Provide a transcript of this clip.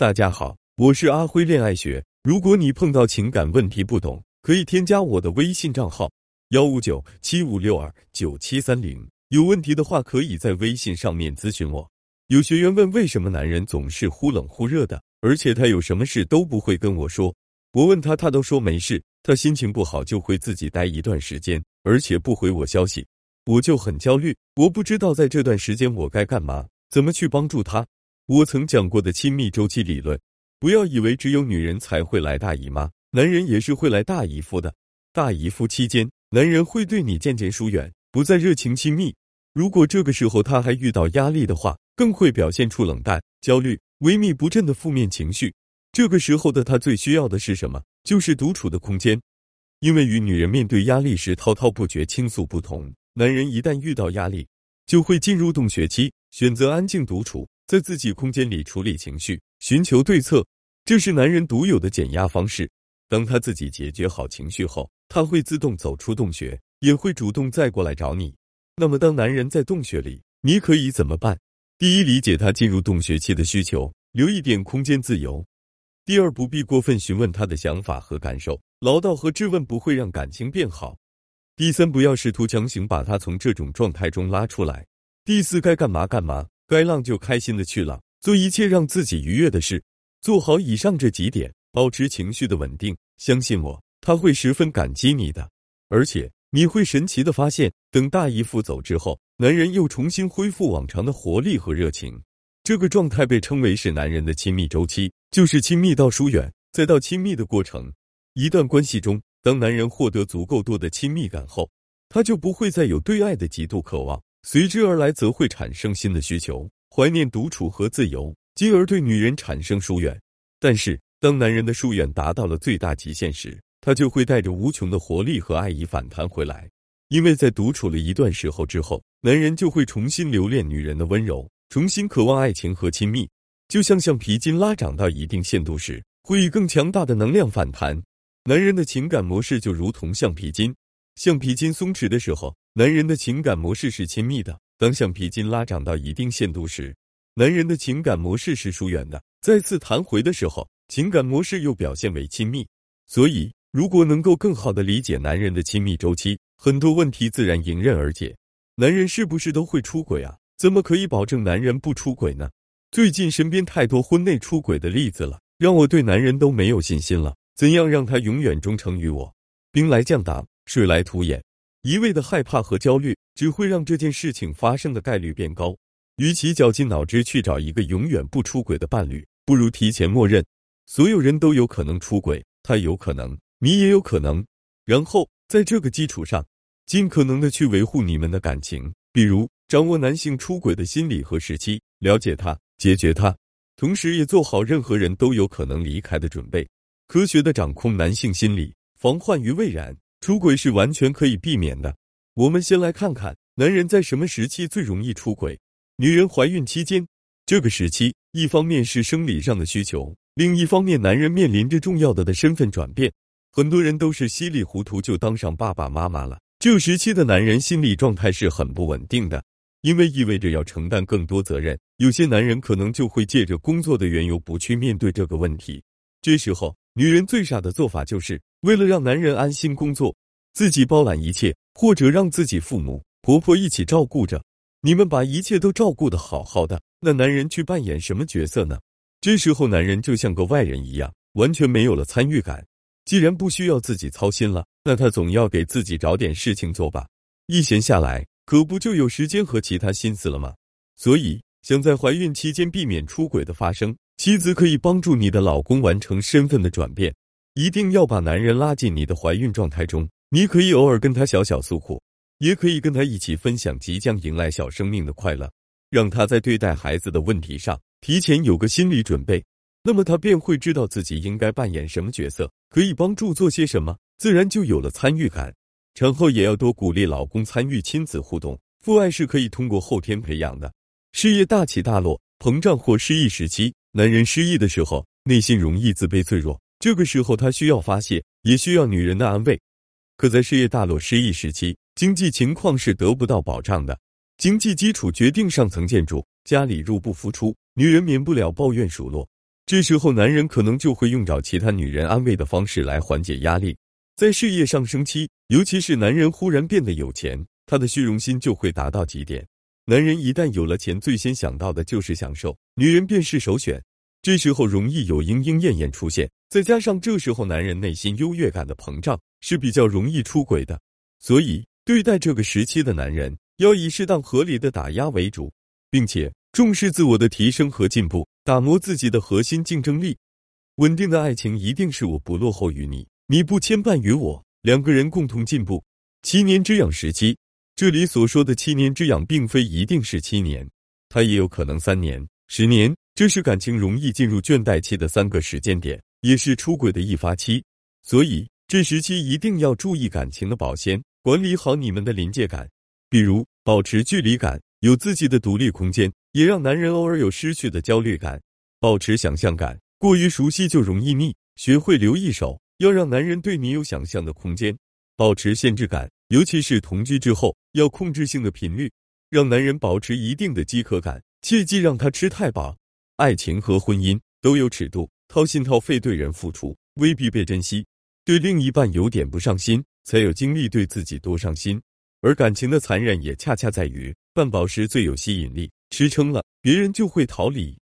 大家好，我是阿辉恋爱学。如果你碰到情感问题不懂，可以添加我的微信账号幺五九七五六二九七三零。有问题的话，可以在微信上面咨询我。有学员问，为什么男人总是忽冷忽热的，而且他有什么事都不会跟我说？我问他，他都说没事。他心情不好就会自己待一段时间，而且不回我消息，我就很焦虑。我不知道在这段时间我该干嘛，怎么去帮助他。我曾讲过的亲密周期理论，不要以为只有女人才会来大姨妈，男人也是会来大姨夫的。大姨夫期间，男人会对你渐渐疏远，不再热情亲密。如果这个时候他还遇到压力的话，更会表现出冷淡、焦虑、萎靡不振的负面情绪。这个时候的他最需要的是什么？就是独处的空间。因为与女人面对压力时滔滔不绝倾诉不同，男人一旦遇到压力，就会进入洞穴期，选择安静独处。在自己空间里处理情绪，寻求对策，这是男人独有的减压方式。当他自己解决好情绪后，他会自动走出洞穴，也会主动再过来找你。那么，当男人在洞穴里，你可以怎么办？第一，理解他进入洞穴期的需求，留一点空间自由。第二，不必过分询问他的想法和感受，唠叨和质问不会让感情变好。第三，不要试图强行把他从这种状态中拉出来。第四，该干嘛干嘛。该浪就开心的去浪，做一切让自己愉悦的事，做好以上这几点，保持情绪的稳定。相信我，他会十分感激你的，而且你会神奇的发现，等大姨夫走之后，男人又重新恢复往常的活力和热情。这个状态被称为是男人的亲密周期，就是亲密到疏远，再到亲密的过程。一段关系中，当男人获得足够多的亲密感后，他就不会再有对爱的极度渴望。随之而来，则会产生新的需求，怀念独处和自由，进而对女人产生疏远。但是，当男人的疏远达到了最大极限时，他就会带着无穷的活力和爱意反弹回来。因为在独处了一段时候之后，男人就会重新留恋女人的温柔，重新渴望爱情和亲密。就像橡皮筋拉长到一定限度时，会以更强大的能量反弹。男人的情感模式就如同橡皮筋，橡皮筋松弛的时候。男人的情感模式是亲密的，当橡皮筋拉长到一定限度时，男人的情感模式是疏远的。再次弹回的时候，情感模式又表现为亲密。所以，如果能够更好的理解男人的亲密周期，很多问题自然迎刃而解。男人是不是都会出轨啊？怎么可以保证男人不出轨呢？最近身边太多婚内出轨的例子了，让我对男人都没有信心了。怎样让他永远忠诚于我？兵来将挡，水来土掩。一味的害怕和焦虑，只会让这件事情发生的概率变高。与其绞尽脑汁去找一个永远不出轨的伴侣，不如提前默认所有人都有可能出轨，他有可能，你也有可能。然后在这个基础上，尽可能的去维护你们的感情，比如掌握男性出轨的心理和时期，了解他，解决他，同时也做好任何人都有可能离开的准备，科学的掌控男性心理，防患于未然。出轨是完全可以避免的。我们先来看看男人在什么时期最容易出轨。女人怀孕期间，这个时期一方面是生理上的需求，另一方面男人面临着重要的的身份转变。很多人都是稀里糊涂就当上爸爸妈妈了。这时期的男人心理状态是很不稳定的，因为意味着要承担更多责任。有些男人可能就会借着工作的缘由不去面对这个问题。这时候，女人最傻的做法就是。为了让男人安心工作，自己包揽一切，或者让自己父母、婆婆一起照顾着，你们把一切都照顾的好好的，那男人去扮演什么角色呢？这时候男人就像个外人一样，完全没有了参与感。既然不需要自己操心了，那他总要给自己找点事情做吧。一闲下来，可不就有时间和其他心思了吗？所以，想在怀孕期间避免出轨的发生，妻子可以帮助你的老公完成身份的转变。一定要把男人拉进你的怀孕状态中。你可以偶尔跟他小小诉苦，也可以跟他一起分享即将迎来小生命的快乐，让他在对待孩子的问题上提前有个心理准备。那么他便会知道自己应该扮演什么角色，可以帮助做些什么，自然就有了参与感。产后也要多鼓励老公参与亲子互动。父爱是可以通过后天培养的。事业大起大落、膨胀或失意时期，男人失意的时候，内心容易自卑脆弱。这个时候，他需要发泄，也需要女人的安慰。可在事业大落、失意时期，经济情况是得不到保障的。经济基础决定上层建筑，家里入不敷出，女人免不了抱怨数落。这时候男人可能就会用找其他女人安慰的方式来缓解压力。在事业上升期，尤其是男人忽然变得有钱，他的虚荣心就会达到极点。男人一旦有了钱，最先想到的就是享受，女人便是首选。这时候容易有莺莺燕燕出现，再加上这时候男人内心优越感的膨胀，是比较容易出轨的。所以，对待这个时期的男人，要以适当合理的打压为主，并且重视自我的提升和进步，打磨自己的核心竞争力。稳定的爱情一定是我不落后于你。你不牵绊于我，两个人共同进步。七年之痒时期，这里所说的七年之痒，并非一定是七年，它也有可能三年、十年。这是感情容易进入倦怠期的三个时间点，也是出轨的易发期。所以这时期一定要注意感情的保鲜，管理好你们的临界感，比如保持距离感，有自己的独立空间，也让男人偶尔有失去的焦虑感。保持想象感，过于熟悉就容易腻，学会留一手。要让男人对你有想象的空间，保持限制感，尤其是同居之后，要控制性的频率，让男人保持一定的饥渴感，切忌让他吃太饱。爱情和婚姻都有尺度，掏心掏肺对人付出，未必被珍惜；对另一半有点不上心，才有精力对自己多上心。而感情的残忍也恰恰在于，半饱时最有吸引力，吃撑了，别人就会逃离。